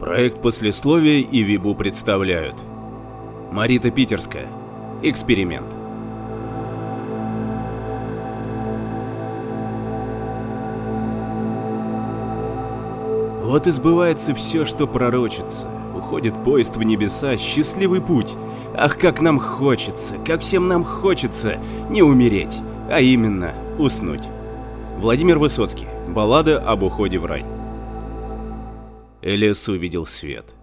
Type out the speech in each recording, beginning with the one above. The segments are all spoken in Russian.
Проект послесловия и Вибу представляют. Марита Питерская. Эксперимент. Вот и сбывается все, что пророчится. Уходит поезд в небеса, счастливый путь. Ах, как нам хочется, как всем нам хочется не умереть, а именно уснуть. Владимир Высоцкий. Баллада об уходе в рай. Элиас увидел свет.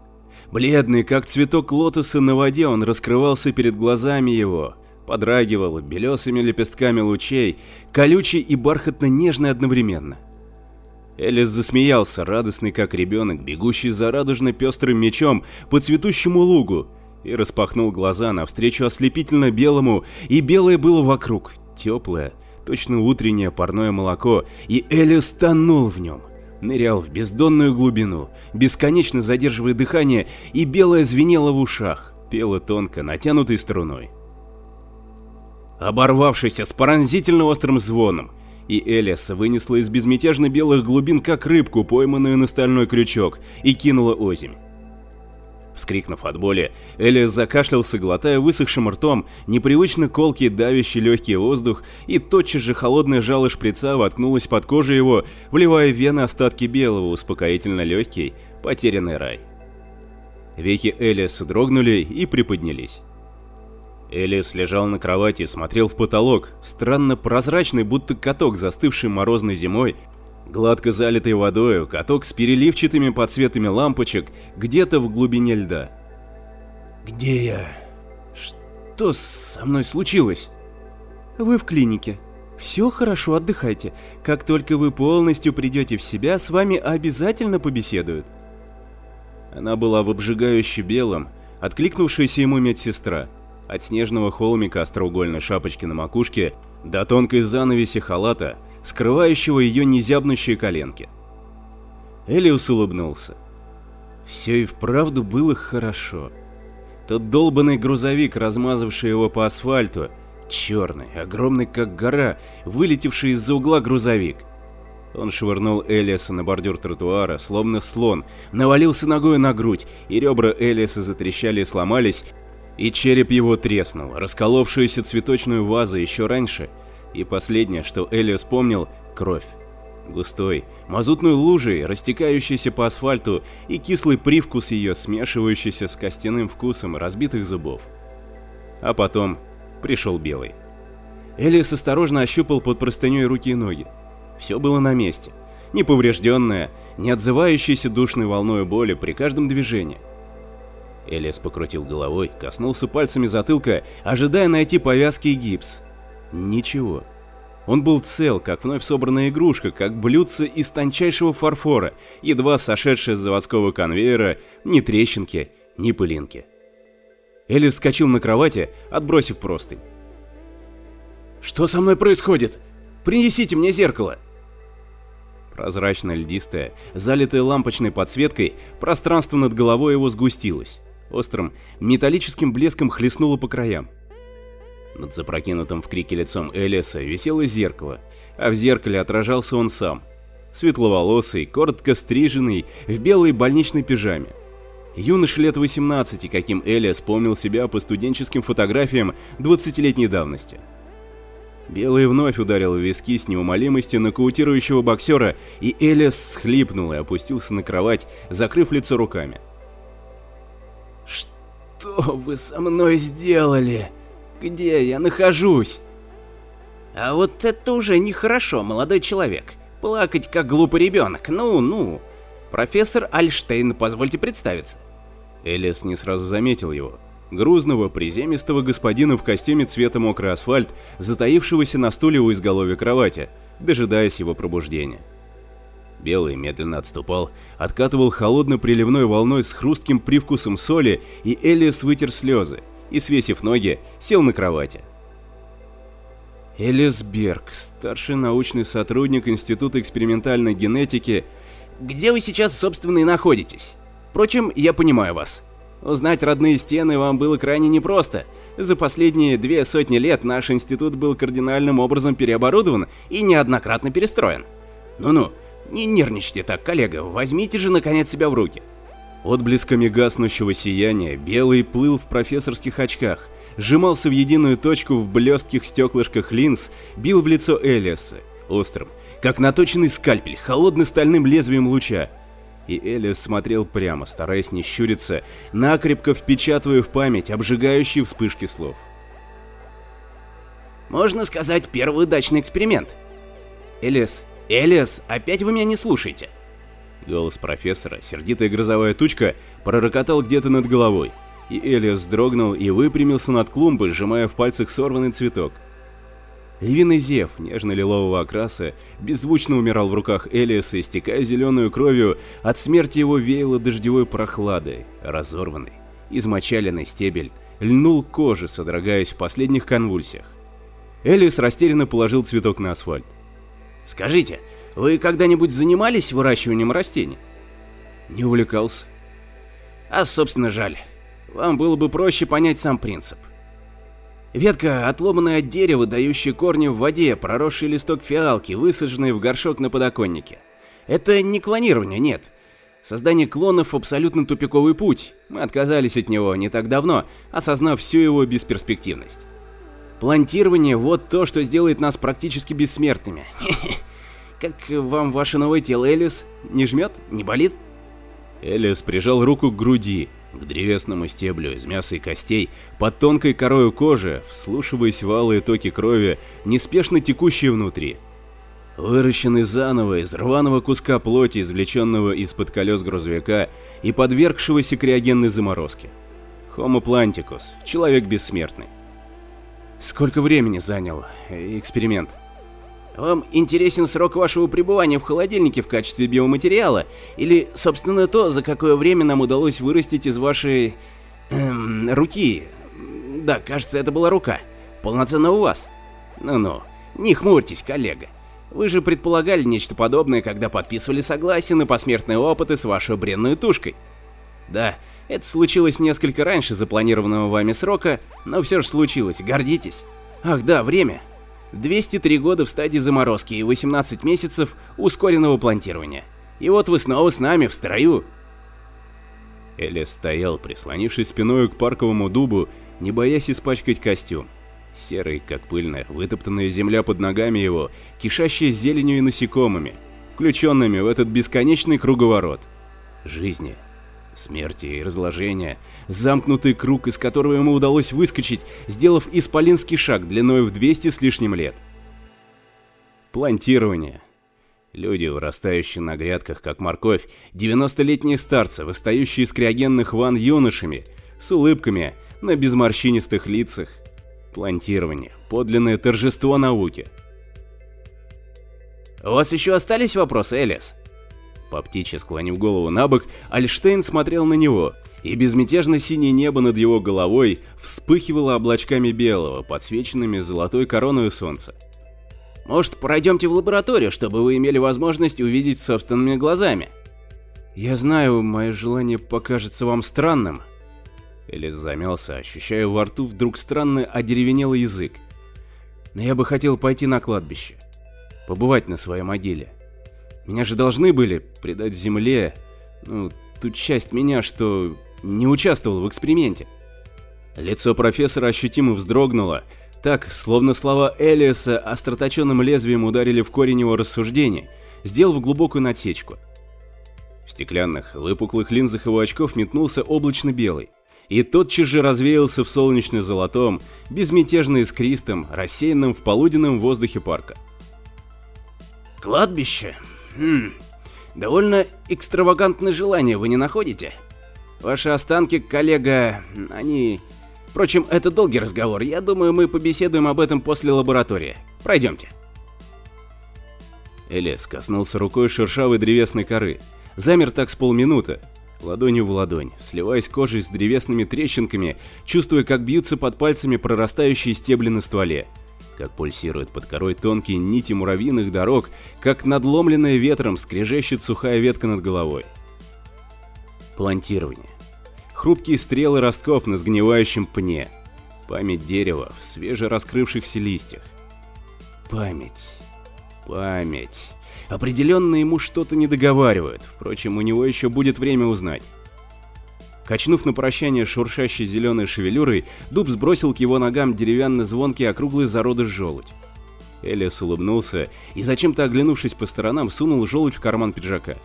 Бледный, как цветок лотоса на воде, он раскрывался перед глазами его, подрагивал белесыми лепестками лучей, колючий и бархатно-нежный одновременно. Элис засмеялся, радостный как ребенок, бегущий за радужно-пестрым мечом по цветущему лугу, и распахнул глаза навстречу ослепительно белому, и белое было вокруг, теплое, точно утреннее парное молоко, и Элис тонул в нем, нырял в бездонную глубину, бесконечно задерживая дыхание, и белое звенело в ушах, пело тонко, натянутой струной. Оборвавшийся с поразительно острым звоном, и Элиаса вынесла из безмятежно белых глубин, как рыбку, пойманную на стальной крючок, и кинула озимь. Вскрикнув от боли, Элиас закашлялся, глотая высохшим ртом непривычно колкий, давящий легкий воздух, и тотчас же холодная жало шприца воткнулась под кожу его, вливая в вены остатки белого, успокоительно легкий, потерянный рай. Веки Элиаса дрогнули и приподнялись. Элиас лежал на кровати, смотрел в потолок, странно прозрачный, будто каток, застывший морозной зимой, Гладко залитый водою, каток с переливчатыми подсветами лампочек где-то в глубине льда. «Где я? Что со мной случилось?» «Вы в клинике. Все хорошо, отдыхайте. Как только вы полностью придете в себя, с вами обязательно побеседуют». Она была в обжигающе белом, откликнувшаяся ему медсестра. От снежного холмика остроугольной шапочки на макушке до тонкой занавеси халата скрывающего ее незябнущие коленки. Элиус улыбнулся. Все и вправду было хорошо. Тот долбанный грузовик, размазавший его по асфальту, черный, огромный как гора, вылетевший из-за угла грузовик. Он швырнул Элиаса на бордюр тротуара, словно слон, навалился ногой на грудь, и ребра Элиаса затрещали и сломались, и череп его треснул, расколовшуюся цветочную вазу еще раньше и последнее, что Элиас помнил – кровь. Густой, мазутной лужей, растекающейся по асфальту, и кислый привкус ее, смешивающийся с костяным вкусом разбитых зубов. А потом пришел белый. Элиас осторожно ощупал под простыней руки и ноги. Все было на месте. Неповрежденное, не отзывающееся душной волной боли при каждом движении. Элиас покрутил головой, коснулся пальцами затылка, ожидая найти повязки и гипс, Ничего. Он был цел, как вновь собранная игрушка, как блюдце из тончайшего фарфора, едва сошедшее с заводского конвейера, ни трещинки, ни пылинки. Элис вскочил на кровати, отбросив простынь. «Что со мной происходит? Принесите мне зеркало!» Прозрачно-льдистое, залитое лампочной подсветкой, пространство над головой его сгустилось. Острым, металлическим блеском хлестнуло по краям. Над запрокинутым в крике лицом Элиаса висело зеркало, а в зеркале отражался он сам. Светловолосый, коротко стриженный, в белой больничной пижаме. Юноша лет 18, каким Элиас помнил себя по студенческим фотографиям 20-летней давности. Белый вновь ударил в виски с неумолимостью нокаутирующего боксера, и Элиас схлипнул и опустился на кровать, закрыв лицо руками. «Что вы со мной сделали?» Где я нахожусь? А вот это уже нехорошо, молодой человек. Плакать как глупый ребенок. Ну-ну. Профессор Альштейн, позвольте представиться. Элис не сразу заметил его. Грузного, приземистого господина в костюме цвета мокрый асфальт, затаившегося на стуле у изголовья кровати, дожидаясь его пробуждения. Белый медленно отступал, откатывал холодно-приливной волной с хрустким привкусом соли, и Элиас вытер слезы, и, свесив ноги, сел на кровати. Элис Берг, старший научный сотрудник Института экспериментальной генетики. Где вы сейчас, собственно, и находитесь? Впрочем, я понимаю вас. Узнать родные стены вам было крайне непросто. За последние две сотни лет наш институт был кардинальным образом переоборудован и неоднократно перестроен. Ну-ну, не нервничайте так, коллега, возьмите же наконец себя в руки. Отблесками гаснущего сияния Белый плыл в профессорских очках, сжимался в единую точку в блестких стеклышках линз, бил в лицо Элиаса, острым, как наточенный скальпель, холодно-стальным лезвием луча. И Элиас смотрел прямо, стараясь не щуриться, накрепко впечатывая в память обжигающие вспышки слов. Можно сказать, первый удачный эксперимент. Элиас, Элиас, опять вы меня не слушаете. Голос профессора, сердитая грозовая тучка, пророкотал где-то над головой, и Элиас вздрогнул и выпрямился над клумбой, сжимая в пальцах сорванный цветок. Львиный зев нежно-лилового окраса беззвучно умирал в руках Элиаса, истекая зеленую кровью, от смерти его веяло дождевой прохладой, разорванный, измочаленный стебель льнул к коже, содрогаясь в последних конвульсиях. Элиас растерянно положил цветок на асфальт. «Скажите, вы когда-нибудь занимались выращиванием растений?» «Не увлекался». «А, собственно, жаль. Вам было бы проще понять сам принцип. Ветка, отломанная от дерева, дающая корни в воде, проросший листок фиалки, высаженный в горшок на подоконнике. Это не клонирование, нет. Создание клонов – абсолютно тупиковый путь. Мы отказались от него не так давно, осознав всю его бесперспективность. Плантирование – вот то, что сделает нас практически бессмертными. Как вам ваше новое тело, Элис? Не жмет? Не болит? Элис прижал руку к груди, к древесному стеблю из мяса и костей, под тонкой корою кожи, вслушиваясь в алые токи крови, неспешно текущие внутри. Выращенный заново из рваного куска плоти, извлеченного из-под колес грузовика и подвергшегося криогенной заморозке. Homo planticus, человек бессмертный. Сколько времени занял эксперимент? Вам интересен срок вашего пребывания в холодильнике в качестве биоматериала? Или, собственно, то, за какое время нам удалось вырастить из вашей... Эм, руки? Да, кажется, это была рука. Полноценно у вас. Ну-ну, не хмурьтесь, коллега. Вы же предполагали нечто подобное, когда подписывали согласие на посмертные опыты с вашей бренной тушкой. Да, это случилось несколько раньше запланированного вами срока, но все же случилось, гордитесь. Ах да, время. 203 года в стадии заморозки и 18 месяцев ускоренного плантирования. И вот вы снова с нами в строю. Элис стоял, прислонившись спиной к парковому дубу, не боясь испачкать костюм. Серый, как пыльная, вытоптанная земля под ногами его, кишащая зеленью и насекомыми, включенными в этот бесконечный круговорот. Жизни, смерти и разложения, замкнутый круг, из которого ему удалось выскочить, сделав исполинский шаг длиной в 200 с лишним лет. Плантирование. Люди, вырастающие на грядках, как морковь, 90-летние старцы, восстающие из криогенных ван юношами, с улыбками на безморщинистых лицах. Плантирование. Подлинное торжество науки. «У вас еще остались вопросы, Элис?» По птичьи склонив голову на бок, Альштейн смотрел на него, и безмятежно синее небо над его головой вспыхивало облачками белого, подсвеченными золотой короной солнца. «Может, пройдемте в лабораторию, чтобы вы имели возможность увидеть собственными глазами?» «Я знаю, мое желание покажется вам странным». Элис замялся, ощущая во рту вдруг странный одеревенелый язык. «Но я бы хотел пойти на кладбище, побывать на своей могиле. Меня же должны были предать земле, ну, ту часть меня, что не участвовал в эксперименте. Лицо профессора ощутимо вздрогнуло, так, словно слова Элиаса остроточенным лезвием ударили в корень его рассуждений, сделав глубокую надсечку. В стеклянных, выпуклых линзах его очков метнулся облачно-белый, и тотчас же развеялся в солнечно-золотом, безмятежно искристом, рассеянном в полуденном воздухе парка. «Кладбище? Хм, довольно экстравагантное желание, вы не находите? Ваши останки, коллега, они... Впрочем, это долгий разговор, я думаю, мы побеседуем об этом после лаборатории. Пройдемте. Элис коснулся рукой шершавой древесной коры, замер так с полминуты, ладонью в ладонь, сливаясь кожей с древесными трещинками, чувствуя, как бьются под пальцами прорастающие стебли на стволе как пульсируют под корой тонкие нити муравьиных дорог, как надломленная ветром скрежещет сухая ветка над головой. Плантирование. Хрупкие стрелы ростков на сгнивающем пне. Память дерева в свежераскрывшихся листьях. Память. Память. Определенно ему что-то не договаривают, впрочем, у него еще будет время узнать. Качнув на прощание шуршащей зеленой шевелюрой, дуб сбросил к его ногам деревянный звонкий округлый зародыш желудь. Элиас улыбнулся и, зачем-то оглянувшись по сторонам, сунул желудь в карман пиджака.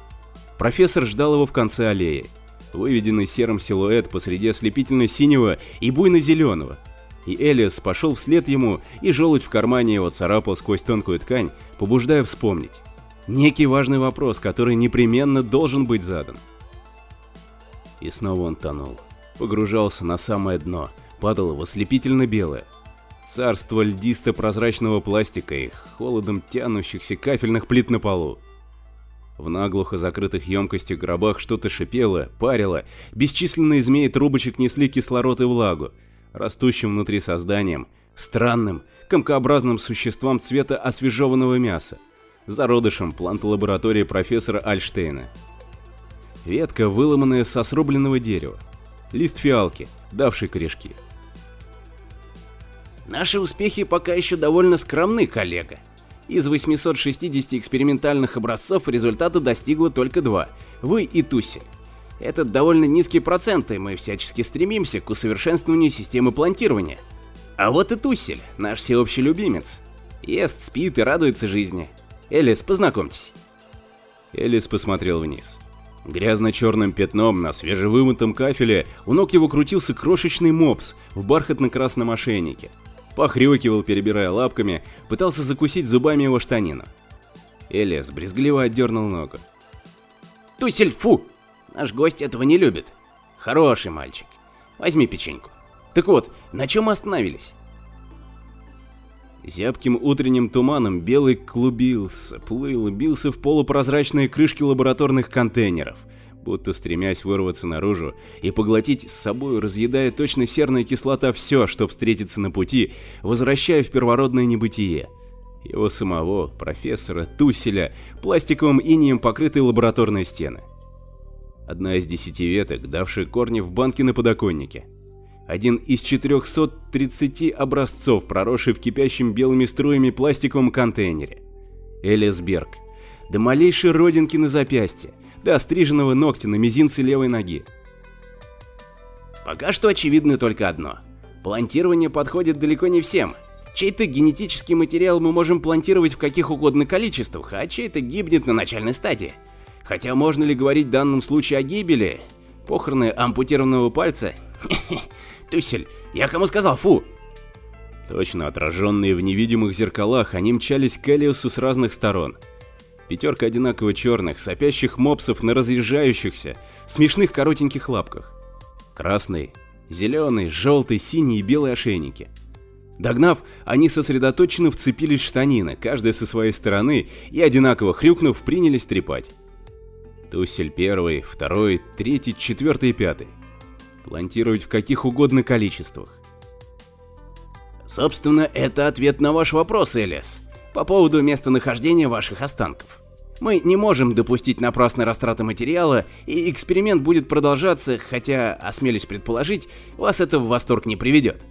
Профессор ждал его в конце аллеи. Выведенный серым силуэт посреди ослепительно-синего и буйно-зеленого. И Элиас пошел вслед ему, и желудь в кармане его царапал сквозь тонкую ткань, побуждая вспомнить. Некий важный вопрос, который непременно должен быть задан. И снова он тонул. Погружался на самое дно, падал в ослепительно белое. Царство льдисто-прозрачного пластика и холодом тянущихся кафельных плит на полу. В наглухо закрытых емкостях гробах что-то шипело, парило, бесчисленные змеи трубочек несли кислород и влагу, растущим внутри созданием, странным, комкообразным существам цвета освежеванного мяса, зародышем плант-лаборатории профессора Альштейна. Ветка, выломанная со срубленного дерева. Лист фиалки, давший корешки. Наши успехи пока еще довольно скромны, коллега. Из 860 экспериментальных образцов результата достигло только два – вы и Туси. Это довольно низкий процент, и мы всячески стремимся к усовершенствованию системы плантирования. А вот и Тусель, наш всеобщий любимец. Ест, спит и радуется жизни. Элис, познакомьтесь. Элис посмотрел вниз. Грязно-черным пятном на свежевымытом кафеле у ног его крутился крошечный мопс в бархатно-красном ошейнике. Похрюкивал, перебирая лапками, пытался закусить зубами его штанину. Элиас брезгливо отдернул ногу. «Тусель, фу! Наш гость этого не любит. Хороший мальчик. Возьми печеньку. Так вот, на чем мы остановились?» Зябким утренним туманом белый клубился, плыл, бился в полупрозрачные крышки лабораторных контейнеров, будто стремясь вырваться наружу и поглотить с собой, разъедая точно серная кислота все, что встретится на пути, возвращая в первородное небытие. Его самого, профессора, туселя, пластиковым инием покрытые лабораторные стены. Одна из десяти веток, давшая корни в банке на подоконнике один из 430 образцов, проросший в кипящем белыми струями пластиковом контейнере. Элисберг. До малейшей родинки на запястье, до остриженного ногтя на мизинце левой ноги. Пока что очевидно только одно. Плантирование подходит далеко не всем. Чей-то генетический материал мы можем плантировать в каких угодно количествах, а чей-то гибнет на начальной стадии. Хотя можно ли говорить в данном случае о гибели? Похороны ампутированного пальца? Тюсель, я кому сказал, фу!» Точно отраженные в невидимых зеркалах, они мчались к Элиусу с разных сторон. Пятерка одинаково черных, сопящих мопсов на разъезжающихся, смешных коротеньких лапках. Красный, зеленый, желтый, синий и белый ошейники. Догнав, они сосредоточенно вцепились в штанины, каждая со своей стороны, и одинаково хрюкнув, принялись трепать. Тусель первый, второй, третий, четвертый и пятый плантировать в каких угодно количествах. Собственно, это ответ на ваш вопрос, Элис, по поводу местонахождения ваших останков. Мы не можем допустить напрасной растраты материала, и эксперимент будет продолжаться, хотя, осмелюсь предположить, вас это в восторг не приведет.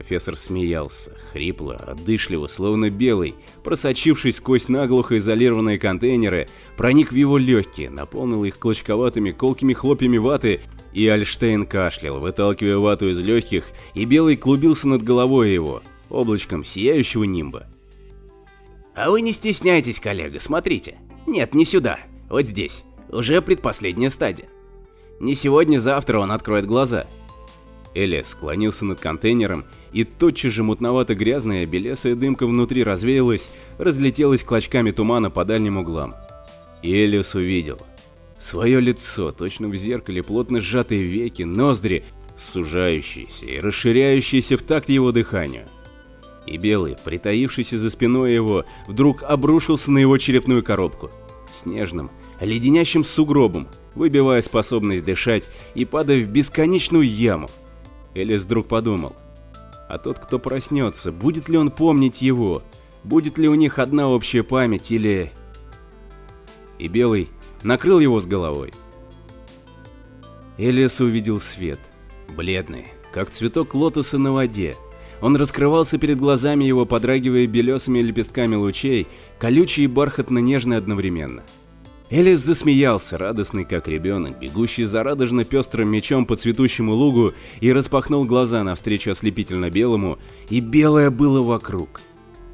Профессор смеялся, хрипло, отдышливо, словно белый, просочившись сквозь наглухо изолированные контейнеры, проник в его легкие, наполнил их клочковатыми колкими хлопьями ваты и Альштейн кашлял, выталкивая вату из легких, и белый клубился над головой его, облачком сияющего нимба. А вы не стесняйтесь, коллега, смотрите. Нет, не сюда, вот здесь. Уже предпоследняя стадия. Не сегодня-завтра он откроет глаза. Элиас склонился над контейнером, и тотчас же мутновато-грязная белесая дымка внутри развеялась, разлетелась клочками тумана по дальним углам. И Элиас увидел. Свое лицо, точно в зеркале, плотно сжатые веки, ноздри, сужающиеся и расширяющиеся в такт его дыханию. И белый, притаившийся за спиной его, вдруг обрушился на его черепную коробку. Снежным, леденящим сугробом, выбивая способность дышать и падая в бесконечную яму. Элис вдруг подумал, а тот, кто проснется, будет ли он помнить его? Будет ли у них одна общая память или... И Белый накрыл его с головой. Элиас увидел свет, бледный, как цветок лотоса на воде. Он раскрывался перед глазами его, подрагивая белесыми лепестками лучей, колючий и бархатно-нежный одновременно. Элис засмеялся, радостный как ребенок, бегущий за радужно пестрым мечом по цветущему лугу, и распахнул глаза навстречу ослепительно белому, и белое было вокруг.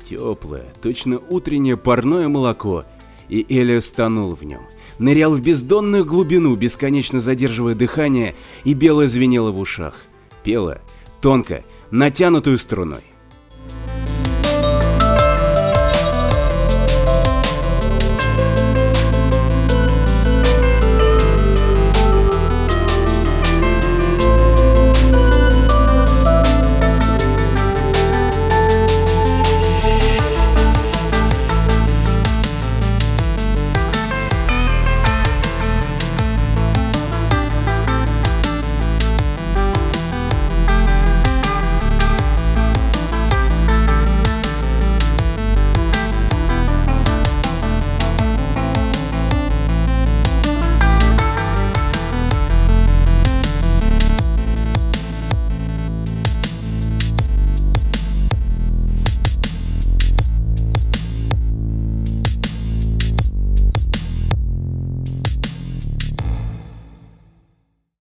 Теплое, точно утреннее парное молоко, и Элиас тонул в нем. Нырял в бездонную глубину, бесконечно задерживая дыхание, и белое звенело в ушах. Пело, тонко, натянутую струной.